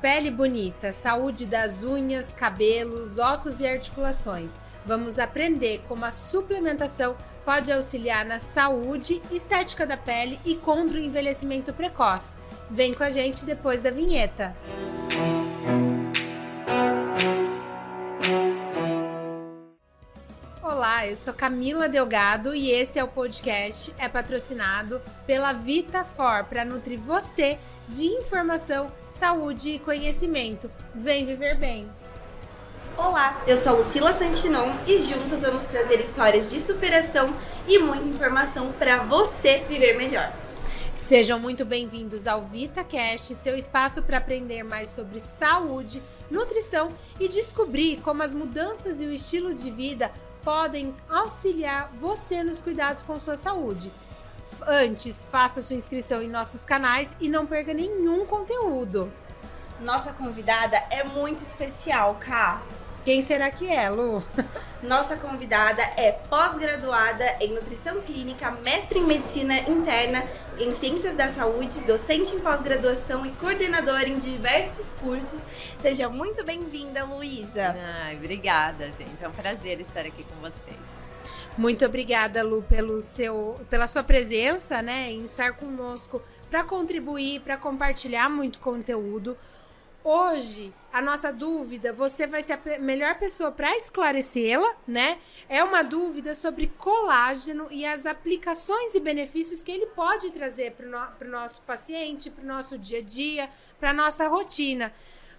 Pele bonita, saúde das unhas, cabelos, ossos e articulações. Vamos aprender como a suplementação pode auxiliar na saúde, estética da pele e contra o envelhecimento precoce. Vem com a gente depois da vinheta. Olá, eu sou Camila Delgado e esse é o podcast é patrocinado pela VitaFor para nutrir você de informação, saúde e conhecimento. Vem viver bem. Olá, eu sou Lucila Santinon e juntas vamos trazer histórias de superação e muita informação para você viver melhor. Sejam muito bem-vindos ao VitaCast, seu espaço para aprender mais sobre saúde, nutrição e descobrir como as mudanças e o estilo de vida podem auxiliar você nos cuidados com sua saúde. Antes, faça sua inscrição em nossos canais e não perca nenhum conteúdo. Nossa convidada é muito especial, Ká. Quem será que é, Lu? Nossa convidada é pós-graduada em nutrição clínica, mestre em medicina interna, em ciências da saúde, docente em pós-graduação e coordenadora em diversos cursos. Seja muito bem-vinda, Luísa. Ai, obrigada, gente. É um prazer estar aqui com vocês. Muito obrigada, Lu, pelo seu, pela sua presença, né, em estar conosco para contribuir, para compartilhar muito conteúdo. Hoje, a nossa dúvida, você vai ser a melhor pessoa para esclarecê-la, né? É uma dúvida sobre colágeno e as aplicações e benefícios que ele pode trazer para o no, nosso paciente, para o nosso dia a dia, para nossa rotina.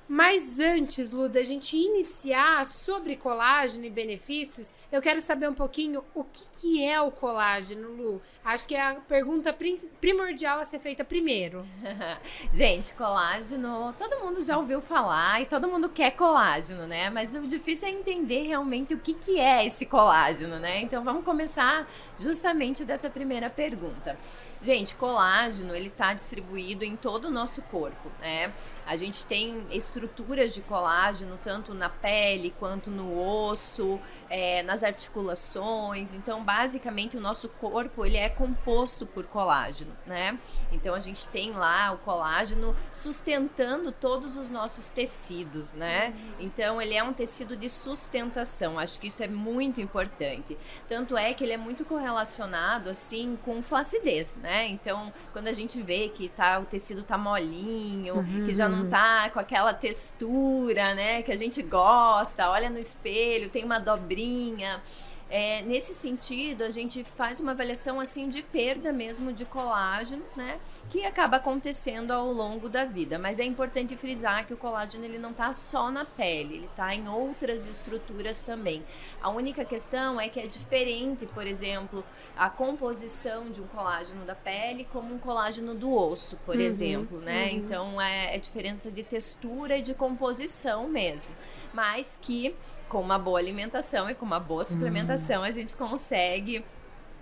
Mas antes, Lu, da gente iniciar sobre colágeno e benefícios, eu quero saber um pouquinho o que, que é o colágeno, Lu. Acho que é a pergunta primordial a ser feita primeiro. gente, colágeno, todo mundo já ouviu falar e todo mundo quer colágeno, né? Mas o difícil é entender realmente o que, que é esse colágeno, né? Então vamos começar justamente dessa primeira pergunta. Gente, colágeno, ele está distribuído em todo o nosso corpo, né? A gente tem estruturas de colágeno tanto na pele quanto no osso, é, nas articulações. Então, basicamente, o nosso corpo ele é composto por colágeno, né? Então, a gente tem lá o colágeno sustentando todos os nossos tecidos, né? Então, ele é um tecido de sustentação. Acho que isso é muito importante. Tanto é que ele é muito correlacionado assim com flacidez, né? Então, quando a gente vê que tá o tecido tá molinho, uhum. que já não não tá com aquela textura, né, que a gente gosta, olha no espelho, tem uma dobrinha. É, nesse sentido, a gente faz uma avaliação assim de perda mesmo de colágeno, né? Que acaba acontecendo ao longo da vida. Mas é importante frisar que o colágeno ele não está só na pele, ele está em outras estruturas também. A única questão é que é diferente, por exemplo, a composição de um colágeno da pele como um colágeno do osso, por uhum, exemplo, né? Uhum. Então é, é diferença de textura e de composição mesmo. Mas que com uma boa alimentação e com uma boa suplementação, hum. a gente consegue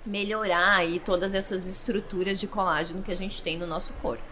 melhorar aí todas essas estruturas de colágeno que a gente tem no nosso corpo.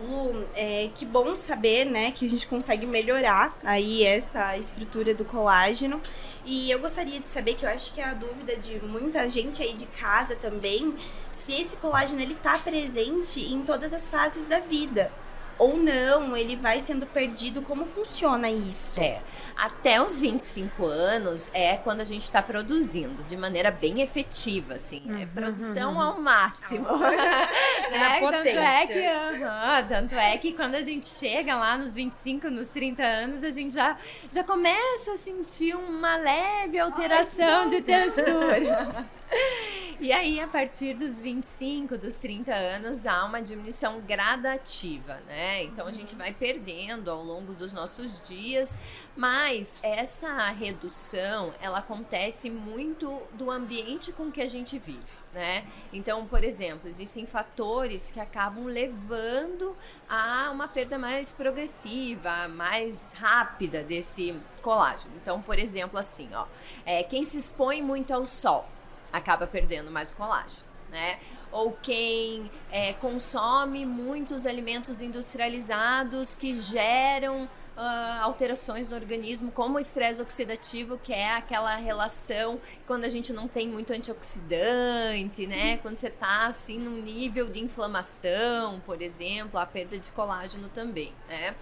Lu, é, que bom saber, né, que a gente consegue melhorar aí essa estrutura do colágeno. E eu gostaria de saber, que eu acho que é a dúvida de muita gente aí de casa também, se esse colágeno ele tá presente em todas as fases da vida ou não, ele vai sendo perdido. Como funciona isso? É, até os 25 anos é quando a gente está produzindo de maneira bem efetiva, assim, é uhum, é produção uhum. ao máximo. né? tanto, é que, uhum, tanto é que quando a gente chega lá nos 25, nos 30 anos, a gente já, já começa a sentir uma leve alteração Ai, de textura. E aí, a partir dos 25, dos 30 anos, há uma diminuição gradativa, né? Então a gente vai perdendo ao longo dos nossos dias, mas essa redução, ela acontece muito do ambiente com que a gente vive. Né? Então, por exemplo, existem fatores que acabam levando a uma perda mais progressiva, mais rápida desse colágeno. Então, por exemplo, assim, ó, é, quem se expõe muito ao sol, acaba perdendo mais colágeno, né? Ou quem é, consome muitos alimentos industrializados que geram uh, alterações no organismo, como o estresse oxidativo, que é aquela relação quando a gente não tem muito antioxidante, né? Quando você tá assim num nível de inflamação, por exemplo, a perda de colágeno também, né?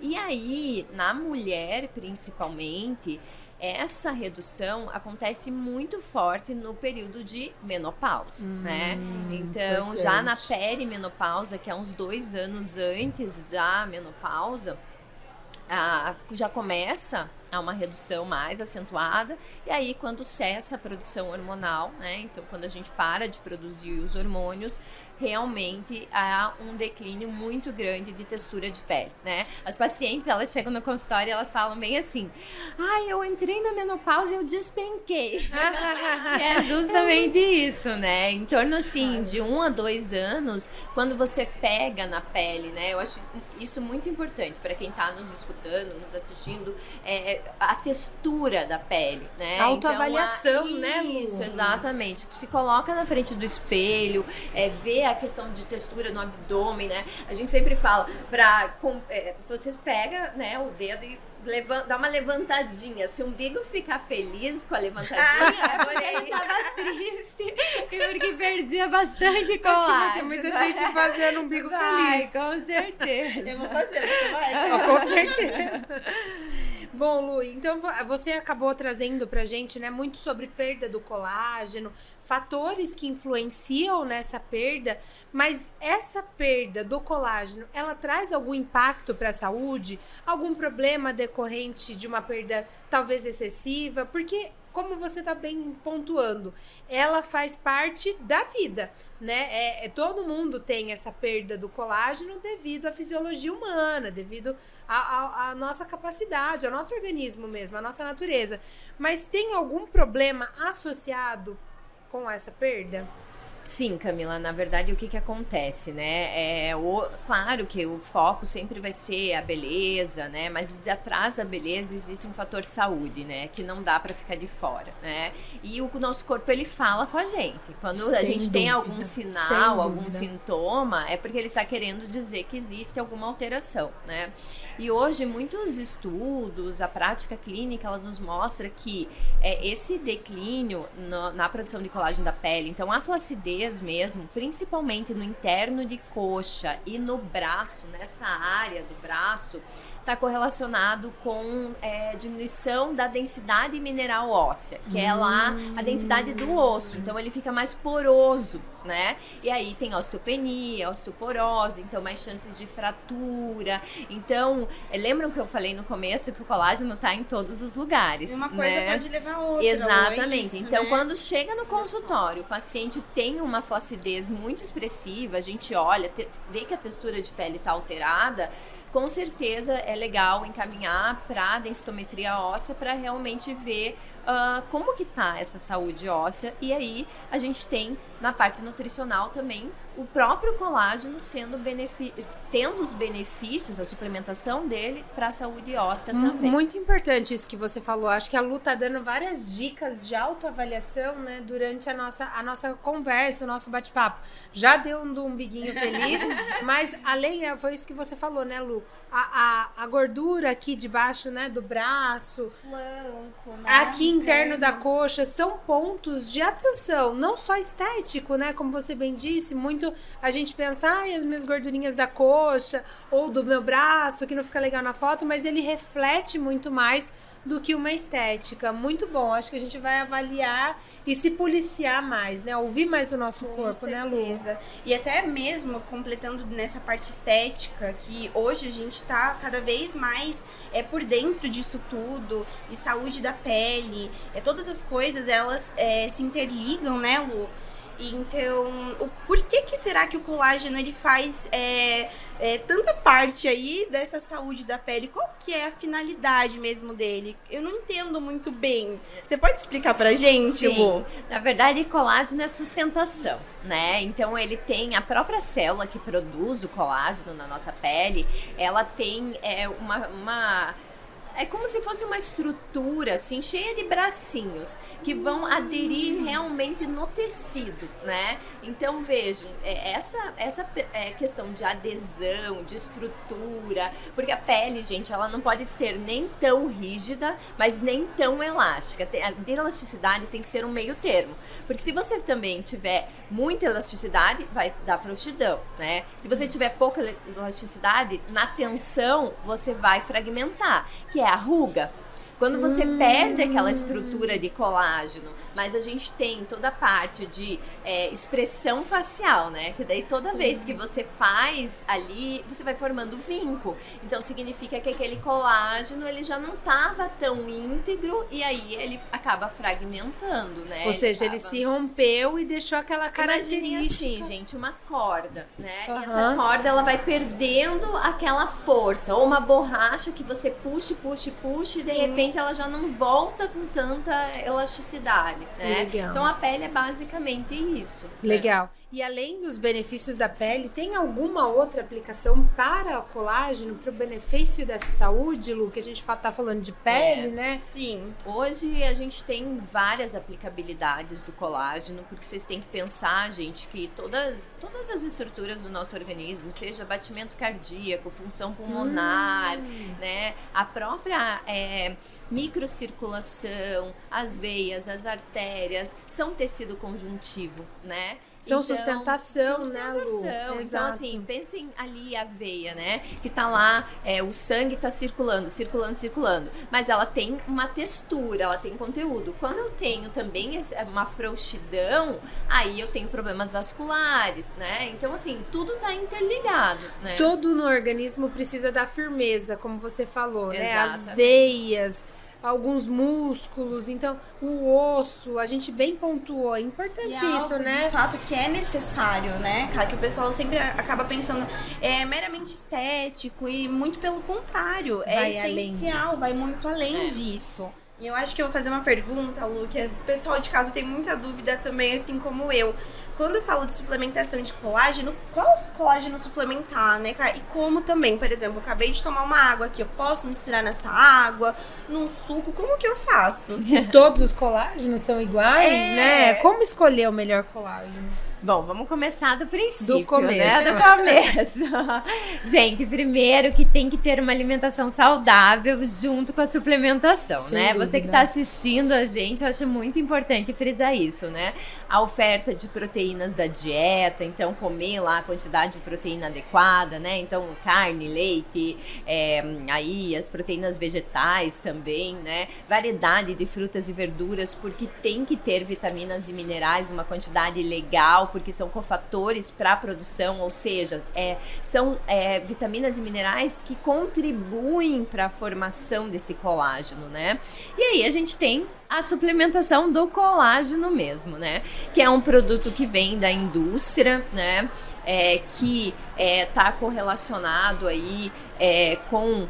E aí, na mulher principalmente, essa redução acontece muito forte no período de menopausa, hum, né? Então, importante. já na perimenopausa, que é uns dois anos antes da menopausa, a, já começa a uma redução mais acentuada e aí quando cessa a produção hormonal, né? Então quando a gente para de produzir os hormônios, realmente há um declínio muito grande de textura de pele, né? As pacientes, elas chegam no consultório e elas falam bem assim: "Ai, eu entrei na menopausa e eu despenquei". é justamente isso, né? Em torno assim de um a dois anos, quando você pega na pele, né? Eu acho isso muito importante para quem está nos escutando, nos assistindo, é, a textura da pele, né? Autoavaliação, então, a... né? Isso, exatamente. Se coloca na frente do espelho, é, vê a questão de textura no abdômen, né? A gente sempre fala para é, vocês pega, né, o dedo e levanta, dá uma levantadinha. Se o umbigo ficar feliz com a levantadinha, é porque ele tava triste e porque perdia bastante colágeno. Acho que vai ter muita gente fazendo umbigo vai, feliz. com certeza. Eu vou fazer, você vai? Oh, com certeza. Bom, Lu, então você acabou trazendo pra gente, né, muito sobre perda do colágeno, fatores que influenciam nessa perda, mas essa perda do colágeno, ela traz algum impacto para a saúde? Algum problema decorrente de uma perda talvez excessiva? Porque como você está bem pontuando, ela faz parte da vida, né? É, é, todo mundo tem essa perda do colágeno devido à fisiologia humana, devido à nossa capacidade, ao nosso organismo mesmo, à nossa natureza. Mas tem algum problema associado com essa perda? Sim, Camila, na verdade o que, que acontece, né? É, o, claro que o foco sempre vai ser a beleza, né? Mas atrás da beleza existe um fator saúde, né? Que não dá para ficar de fora, né? E o nosso corpo ele fala com a gente. Quando Sem a gente dúvida. tem algum sinal, algum sintoma, é porque ele está querendo dizer que existe alguma alteração, né? E hoje muitos estudos, a prática clínica, ela nos mostra que é, esse declínio no, na produção de colágeno da pele, então a flacidez mesmo, principalmente no interno de coxa e no braço, nessa área do braço, está correlacionado com é, diminuição da densidade mineral óssea, que é lá a densidade do osso. Então ele fica mais poroso, né? E aí tem osteopenia, osteoporose, então mais chances de fratura. Então, é, lembram que eu falei no começo que o colágeno está em todos os lugares. Uma coisa né? pode levar a outra. Exatamente. É isso, então, né? quando chega no consultório, o paciente tem uma flacidez muito expressiva, a gente olha, vê que a textura de pele está alterada com certeza é legal encaminhar para a densitometria óssea para realmente ver uh, como que tá essa saúde óssea e aí a gente tem na parte nutricional também o próprio colágeno sendo tendo os benefícios, a suplementação dele para a saúde óssea também. Muito importante isso que você falou. Acho que a Lu tá dando várias dicas de autoavaliação, né, durante a nossa, a nossa conversa, o nosso bate-papo. Já deu um umbiguinho feliz, mas além, foi isso que você falou, né, Lu? A, a, a gordura aqui debaixo, né, do braço, flanco, né? aqui interno da coxa, são pontos de atenção, não só estético, né, como você bem disse, muito a gente pensa, ai, as minhas gordurinhas da coxa ou do meu braço, que não fica legal na foto, mas ele reflete muito mais do que uma estética. Muito bom, acho que a gente vai avaliar e se policiar mais, né? Ouvir mais o nosso Com corpo, certeza. né, Lu? E até mesmo completando nessa parte estética, que hoje a gente tá cada vez mais é por dentro disso tudo, e saúde da pele, é todas as coisas elas é, se interligam, né, Lu? Então, o por que que será que o colágeno ele faz é, é, tanta parte aí dessa saúde da pele? Qual que é a finalidade mesmo dele? Eu não entendo muito bem. Você pode explicar pra gente, Sim. Lu? Na verdade, colágeno é sustentação, né? Então ele tem a própria célula que produz o colágeno na nossa pele, ela tem é, uma, uma é como se fosse uma estrutura assim cheia de bracinhos que vão aderir realmente no tecido, né? Então vejam é, essa essa é, questão de adesão, de estrutura, porque a pele, gente, ela não pode ser nem tão rígida, mas nem tão elástica. A de elasticidade tem que ser um meio termo, porque se você também tiver muita elasticidade, vai dar frouxidão, né? Se você tiver pouca elasticidade, na tensão você vai fragmentar, que é a ruga. Quando você hum. perde aquela estrutura de colágeno, mas a gente tem toda a parte de é, expressão facial, né? Que daí toda Sim. vez que você faz ali, você vai formando vinco. Então significa que aquele colágeno ele já não estava tão íntegro e aí ele acaba fragmentando, né? Ou seja, ele, ele se rompeu e deixou aquela característica. Imaginem assim, gente, uma corda, né? Uhum. E essa corda ela vai perdendo aquela força. Ou uma borracha que você puxa, puxa, puxa e de repente ela já não volta com tanta elasticidade né? Legal. Então a pele é basicamente isso. Né? Legal. Né? E além dos benefícios da pele, tem alguma outra aplicação para o colágeno, para o benefício dessa saúde, Lu? Que a gente está falando de pele, é, né? Sim. Hoje a gente tem várias aplicabilidades do colágeno, porque vocês têm que pensar, gente, que todas, todas as estruturas do nosso organismo, seja batimento cardíaco, função pulmonar, hum. né? A própria é, microcirculação, as veias, as artérias, são tecido conjuntivo, né? São então, sustentação, sustentação, né, Lu? Então, assim, pensem ali a veia, né? Que tá lá, é, o sangue tá circulando, circulando, circulando. Mas ela tem uma textura, ela tem conteúdo. Quando eu tenho também uma frouxidão, aí eu tenho problemas vasculares, né? Então, assim, tudo tá interligado, né? Tudo no organismo precisa da firmeza, como você falou, Exatamente. né? As veias alguns músculos, então o osso, a gente bem pontuou, é importante é isso, né? De fato que é necessário, né, cara, que o pessoal sempre acaba pensando é meramente estético e muito pelo contrário, é vai essencial, além. vai muito além é. disso. E eu acho que eu vou fazer uma pergunta, Lu, que o pessoal de casa tem muita dúvida também, assim como eu. Quando eu falo de suplementação de colágeno, qual colágeno suplementar, né, cara? E como também, por exemplo, eu acabei de tomar uma água aqui, eu posso misturar nessa água, num suco, como que eu faço? Se todos os colágenos são iguais, é... né? Como escolher o melhor colágeno? Bom, vamos começar do princípio, do começo. né? Do começo. Gente, primeiro que tem que ter uma alimentação saudável junto com a suplementação, Sem né? Dúvida. Você que está assistindo a gente, eu acho muito importante frisar isso, né? A oferta de proteínas da dieta, então comer lá a quantidade de proteína adequada, né? Então carne, leite, é, aí as proteínas vegetais também, né? Variedade de frutas e verduras, porque tem que ter vitaminas e minerais, uma quantidade legal porque são cofatores para a produção, ou seja, é, são é, vitaminas e minerais que contribuem para a formação desse colágeno, né? E aí a gente tem a suplementação do colágeno mesmo, né? Que é um produto que vem da indústria, né? É, que está é, tá correlacionado aí é, com uh,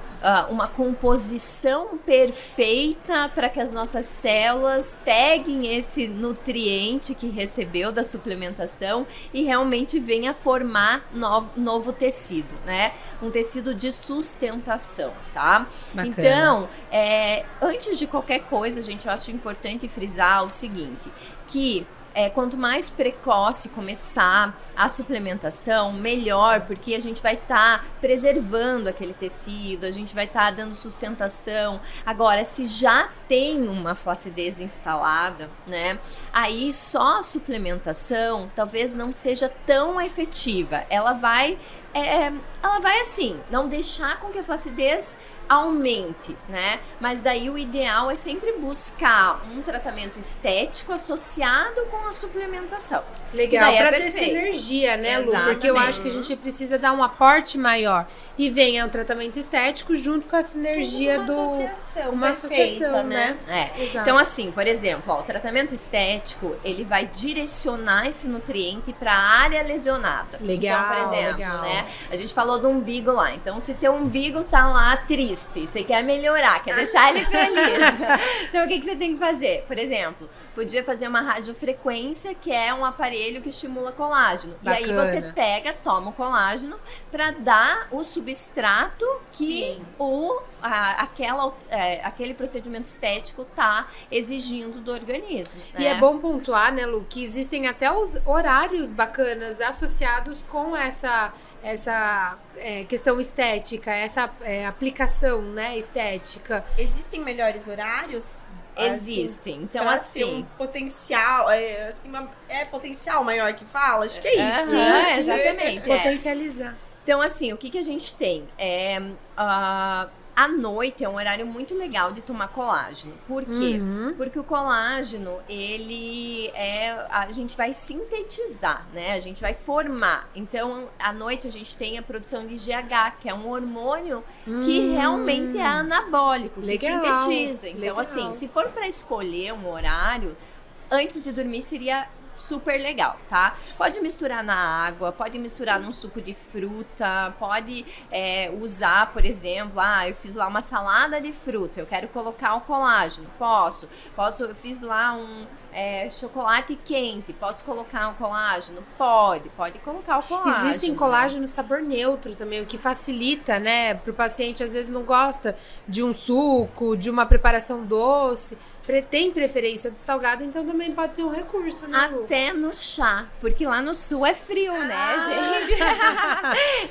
uma composição perfeita para que as nossas células peguem esse nutriente que recebeu da suplementação e realmente venha formar novo, novo tecido, né? Um tecido de sustentação, tá? Bacana. Então, é, antes de qualquer coisa, gente, eu acho importante frisar o seguinte, que é, quanto mais precoce começar a suplementação, melhor, porque a gente vai estar tá preservando aquele tecido, a gente vai estar tá dando sustentação. Agora, se já tem uma flacidez instalada, né? Aí só a suplementação talvez não seja tão efetiva. Ela vai, é, ela vai assim, não deixar com que a flacidez aumente, né? Mas daí o ideal é sempre buscar um tratamento estético associado com a suplementação. Legal, é para ter sinergia, né, Lu? Porque eu acho que a gente precisa dar um aporte maior. E vem o tratamento estético junto com a sinergia uma do associação uma perfeita, associação, né? né? É. Então assim, por exemplo, ó, o tratamento estético, ele vai direcionar esse nutriente para a área lesionada. Legal, então, por exemplo, legal. né? né? A gente falou do umbigo lá. Então, se teu umbigo tá lá triste, você quer melhorar, quer deixar ele feliz. então, o que, que você tem que fazer? Por exemplo, podia fazer uma radiofrequência, que é um aparelho que estimula colágeno. Bacana. E aí você pega, toma o colágeno para dar o substrato que Sim. o a- aquela, é, aquele procedimento estético tá exigindo do organismo. E né? é bom pontuar, né, Lu, que existem até os horários bacanas associados com essa essa é, questão estética, essa é, aplicação, né, estética. Existem melhores horários? Existem. Então, pra assim. ter um potencial, é, assim, uma- é potencial maior que fala? Acho que é isso. Aham, né? exatamente. é. Potencializar. Então, assim, o que, que a gente tem? É, ah, à noite é um horário muito legal de tomar colágeno. Por quê? Uhum. Porque o colágeno, ele é. A gente vai sintetizar, né? A gente vai formar. Então, à noite a gente tem a produção de GH, que é um hormônio que Hum. realmente é anabólico, que Legal, sintetiza. Então, legal. assim, se for para escolher um horário, antes de dormir seria super legal, tá? Pode misturar na água, pode misturar num suco de fruta, pode é, usar, por exemplo, ah, eu fiz lá uma salada de fruta, eu quero colocar o colágeno, posso. Posso, eu fiz lá um é, chocolate quente, posso colocar o colágeno? Pode, pode colocar o colágeno. Existem né? colágeno sabor neutro também, o que facilita, né, para o paciente às vezes não gosta de um suco, de uma preparação doce, tem preferência do salgado, então também pode ser um recurso, né, Lu? Até no chá, porque lá no sul é frio, né, Ah. gente?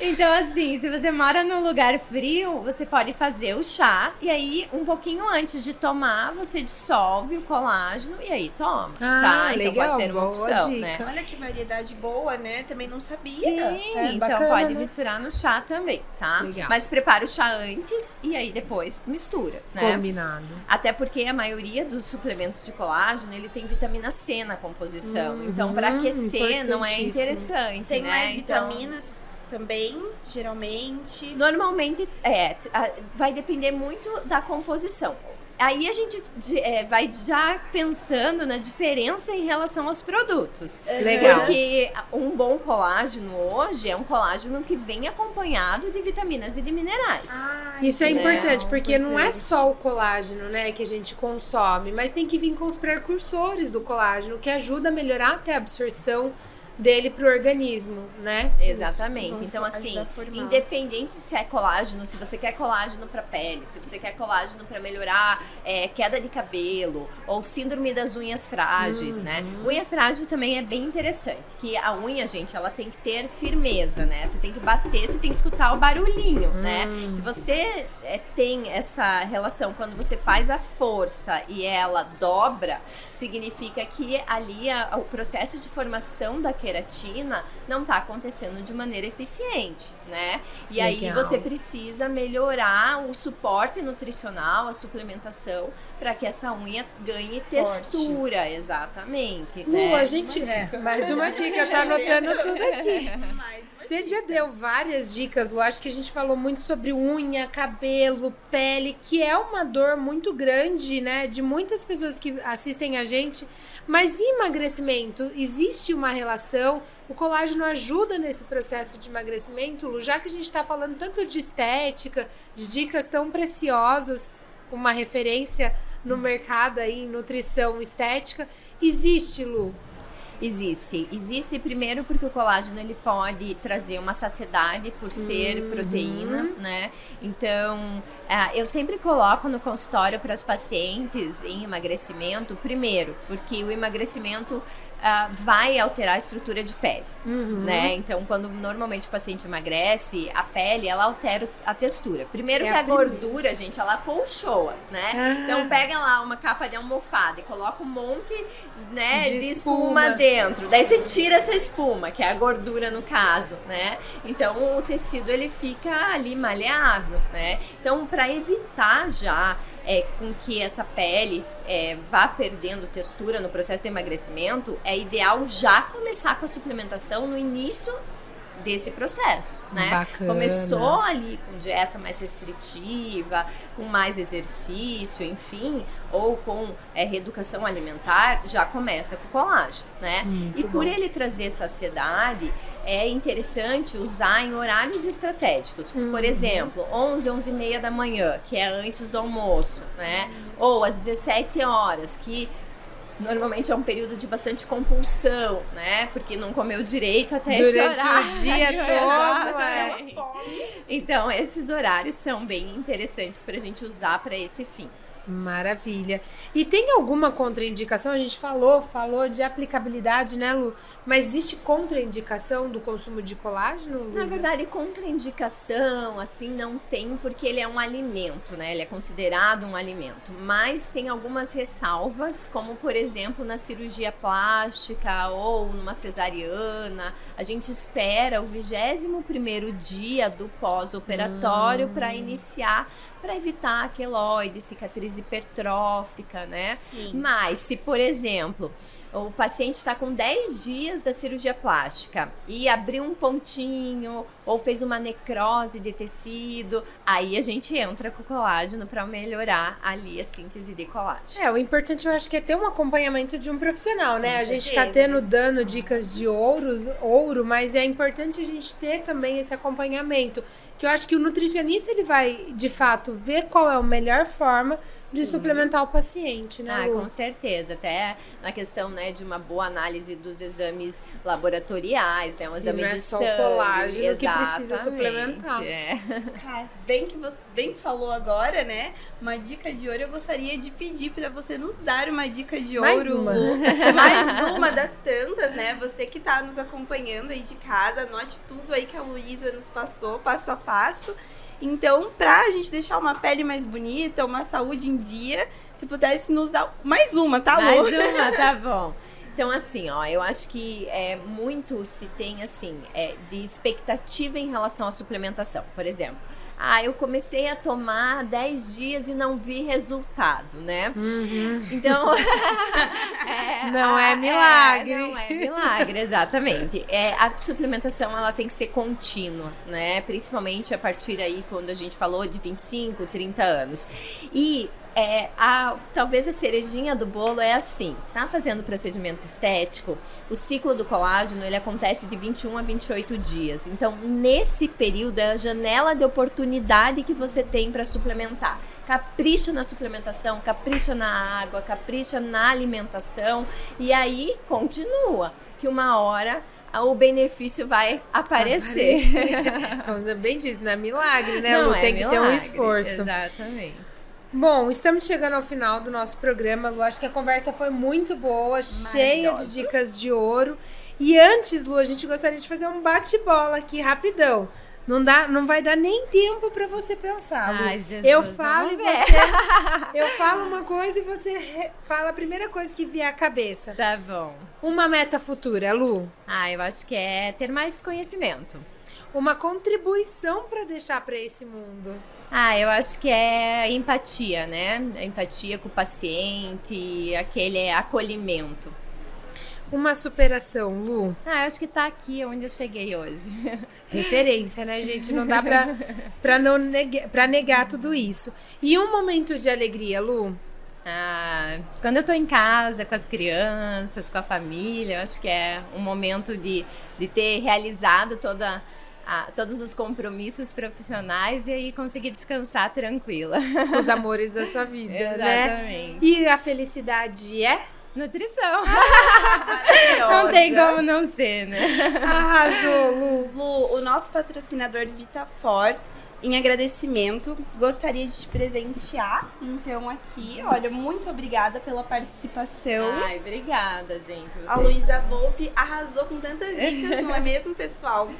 então, assim, se você mora num lugar frio, você pode fazer o chá e aí, um pouquinho antes de tomar, você dissolve o colágeno e aí toma, Ah, tá? Então legal, pode ser uma boa opção, dica. né? Olha que variedade boa, né? Também não sabia. Sim, É, então bacana, pode né? misturar no chá também, tá? Legal. Mas prepara o chá antes e aí depois mistura, né? Combinado. Até porque a maioria dos suplementos de colágeno, ele tem vitamina C na composição. Uhum, então, para aquecer não é interessante, Tem né? mais Então, vitaminas também, geralmente. Normalmente, é, vai depender muito da composição. Aí a gente é, vai já pensando na diferença em relação aos produtos. Legal. Porque um bom colágeno hoje é um colágeno que vem acompanhado de vitaminas e de minerais. Ah, Isso é Né? importante, porque não é importante. só o colágeno, né, que a gente consome, mas tem que vir com os precursores do colágeno, que ajuda a melhorar até a absorção dele pro organismo, né? Exatamente. Então, assim, independente se é colágeno, se você quer colágeno para pele, se você quer colágeno para melhorar é, queda de cabelo ou síndrome das unhas frágeis, né? Unha frágil também é bem interessante, que a unha, gente, ela tem que ter firmeza, né? Você tem que bater, você tem que escutar o barulhinho, né? Se você é, tem essa relação quando você faz a força e ela dobra, significa que ali a- o processo de formação da queratina não está acontecendo de maneira eficiente, né? E aí Legal. você precisa melhorar o suporte nutricional, a suplementação, para que essa unha ganhe textura, exatamente. Lu, né? a gente. É, mais uma dica, tô anotando tudo aqui. Você já deu várias dicas, Lu. Acho que a gente falou muito sobre unha, cabelo, pele, que é uma dor muito grande, né? De muitas pessoas que assistem a gente. Mas e emagrecimento? Existe uma relação? O colágeno ajuda nesse processo de emagrecimento, Lu? Já que a gente tá falando tanto de estética, de dicas tão preciosas, com uma referência no mercado aí em nutrição estética, existe, Lu? Existe. Existe primeiro porque o colágeno ele pode trazer uma saciedade por ser Uhum. proteína, né? Então, ah, eu sempre coloco no consultório para os pacientes em emagrecimento, primeiro, porque o emagrecimento ah, vai alterar a estrutura de pele, Uhum. né? Então, quando normalmente o paciente emagrece, a pele ela altera a textura. Primeiro É que a a, gordura, gente, ela colchoa, né? Ah. Então pega lá uma capa de almofada e coloca um monte, né, De de, espuma. espuma. dentro. Daí você tira essa espuma, que é a gordura no caso, né? Então o tecido ele fica ali maleável, né? Então para evitar já é, com que essa pele é, vá perdendo textura no processo de emagrecimento, é ideal já começar com a suplementação no início desse processo, né? Bacana. Começou ali com dieta mais restritiva, com mais exercício, enfim, ou com é, reeducação alimentar, já começa com colágeno, né? Muito e por bom. ele trazer saciedade, é interessante usar em horários estratégicos. Uhum. Por exemplo, 11, 11 e meia da manhã, que é antes do almoço, né? Ou às 17 horas, que normalmente é um período de bastante compulsão, né? Porque não comeu direito até esse Durante horário. o dia todo, é. Então, esses horários são bem interessantes para a gente usar para esse fim. Maravilha. E tem alguma contraindicação? A gente falou, falou de aplicabilidade, né, Lu? Mas existe contraindicação do consumo de colágeno? Na verdade, contraindicação, assim, não tem, porque ele é um alimento, né? Ele é considerado um alimento. Mas tem algumas ressalvas, como, por exemplo, na cirurgia plástica ou numa cesariana. A gente espera o 21º dia do pós-operatório para iniciar, para evitar a queloide, cicatriz hipertrófica, né? Sim. Mas se, por exemplo, o paciente está com 10 dias da cirurgia plástica e abriu um pontinho ou fez uma necrose de tecido, aí a gente entra com colágeno para melhorar ali a síntese de colágeno. É, o importante eu acho que é ter um acompanhamento de um profissional, né? Com a gente certeza, tá tendo, nesse dando dicas de ouro, ouro, mas é importante a gente ter também esse acompanhamento. Que eu acho que o nutricionista ele vai, de fato, ver qual é a melhor forma de suplementar o paciente, né? Ah, Lu? com certeza. Até na questão né, de uma boa análise dos exames laboratoriais, né? Um Sim, exame não é de só o sangue. colágeno que precisa exatamente, suplementar. É. Bem que você bem falou agora, né? Uma dica de ouro, eu gostaria de pedir pra você nos dar uma dica de Mais ouro. uma. Mais uma das tantas, né? Você que tá nos acompanhando aí de casa, anote tudo aí que a Luísa nos passou, passo a passo. Então, pra gente deixar uma pele mais bonita, uma saúde em dia, se pudesse nos dar mais uma, tá, Lu? Mais uma, tá bom. Então, assim, ó, eu acho que é muito se tem, assim, é, de expectativa em relação à suplementação. Por exemplo, ah, eu comecei a tomar 10 dias e não vi resultado, né? Então. é, Não é milagre. não é milagre, exatamente. É, a suplementação ela tem que ser contínua, né? Principalmente a partir aí, quando a gente falou de 25, 30 anos. E é, a, talvez a cerejinha do bolo é assim, tá fazendo procedimento estético, o ciclo do colágeno ele acontece de 21 a 28 dias. Então, nesse período é a janela de oportunidade que você tem para suplementar. Capricha na suplementação, capricha na água, capricha na alimentação e aí continua que uma hora o benefício vai aparecer. Você bem diz, não é milagre, né, Não Lu? é Tem que ter um milagre, esforço. Exatamente. Bom, estamos chegando ao final do nosso programa, Lu. Acho que a conversa foi muito boa, cheia de dicas de ouro. E antes, Lu, a gente gostaria de fazer um bate-bola aqui rapidão. Não, dá, não vai dar nem tempo pra você pensar, Lu. Ai, Jesus, eu falo e você. Eu falo uma coisa e você fala a primeira coisa que vier à cabeça. Tá bom. Uma meta futura, Lu. Ah, eu acho que é ter mais conhecimento. Uma contribuição pra deixar pra esse mundo. Ah, eu acho que é empatia, né? A empatia com o paciente, aquele acolhimento. Uma superação, Lu. Ah, eu acho que tá aqui onde eu cheguei hoje. Referência, né, gente? Não dá pra, pra, não nega, pra negar tudo isso. E um momento de alegria, Lu? Ah, quando eu tô em casa com as crianças, com a família, eu acho que é um momento de, de ter realizado toda, a- todos os compromissos profissionais e aí conseguir descansar tranquila. Os amores da sua vida, né? Exatamente. E a felicidade é? Nutrição. Maravilhosa. Não tem como não ser, né? Arrasou, Lu. Lu, o nosso patrocinador Vitafor, em agradecimento, gostaria de te presentear. Então, aqui, olha, muito obrigada pela participação. Ai, obrigada, gente. A Luísa Volpe arrasou com tantas dicas, não é mesmo, pessoal?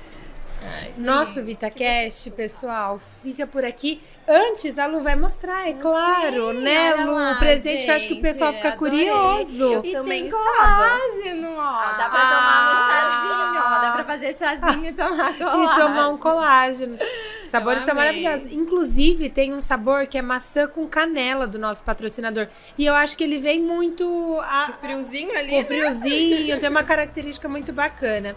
Nosso VitaCast, pessoal, fica por aqui. Antes, a Lu vai mostrar, é claro, Sim, né, Lu? lá, Um presente que eu acho que o pessoal gente, fica adorei. curioso. E também tem estava. colágeno, ó. Dá pra tomar no chazinho, ó. Ah. Dá pra fazer chazinho e tomar E colágeno. tomar um colágeno. Sabores estão maravilhosos. Inclusive, tem um sabor que é maçã com canela do nosso patrocinador. E eu acho que ele vem muito a- Friozinho ali. com friozinho, tem uma característica muito bacana.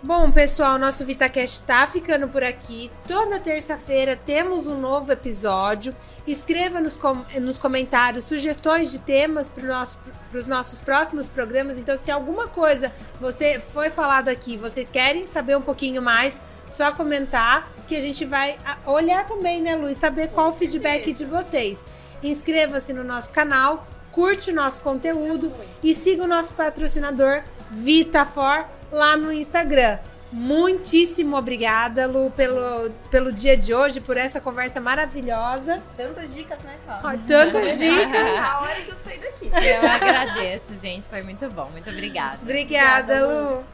Bom, pessoal, nosso VitaCast tá ficando por aqui. Toda terça-feira temos um novo episódio. Escreva nos, com nos comentários sugestões de temas para nosso, os nossos próximos programas. Então, se alguma coisa você foi falado aqui, vocês querem saber um pouquinho mais, só comentar que a gente vai olhar também, né, Luiz? Saber qual o feedback de vocês. Inscreva-se no nosso canal, curte o nosso conteúdo e siga o nosso patrocinador VitaFor lá no Instagram. Muitíssimo obrigada, Lu, pelo, pelo dia de hoje, por essa conversa maravilhosa. Tantas dicas, né, Cláudia? Tantas dicas. A hora que eu saí daqui. Eu agradeço, gente. Foi muito bom. Muito obrigada. Obrigada, obrigada Lu. Lu.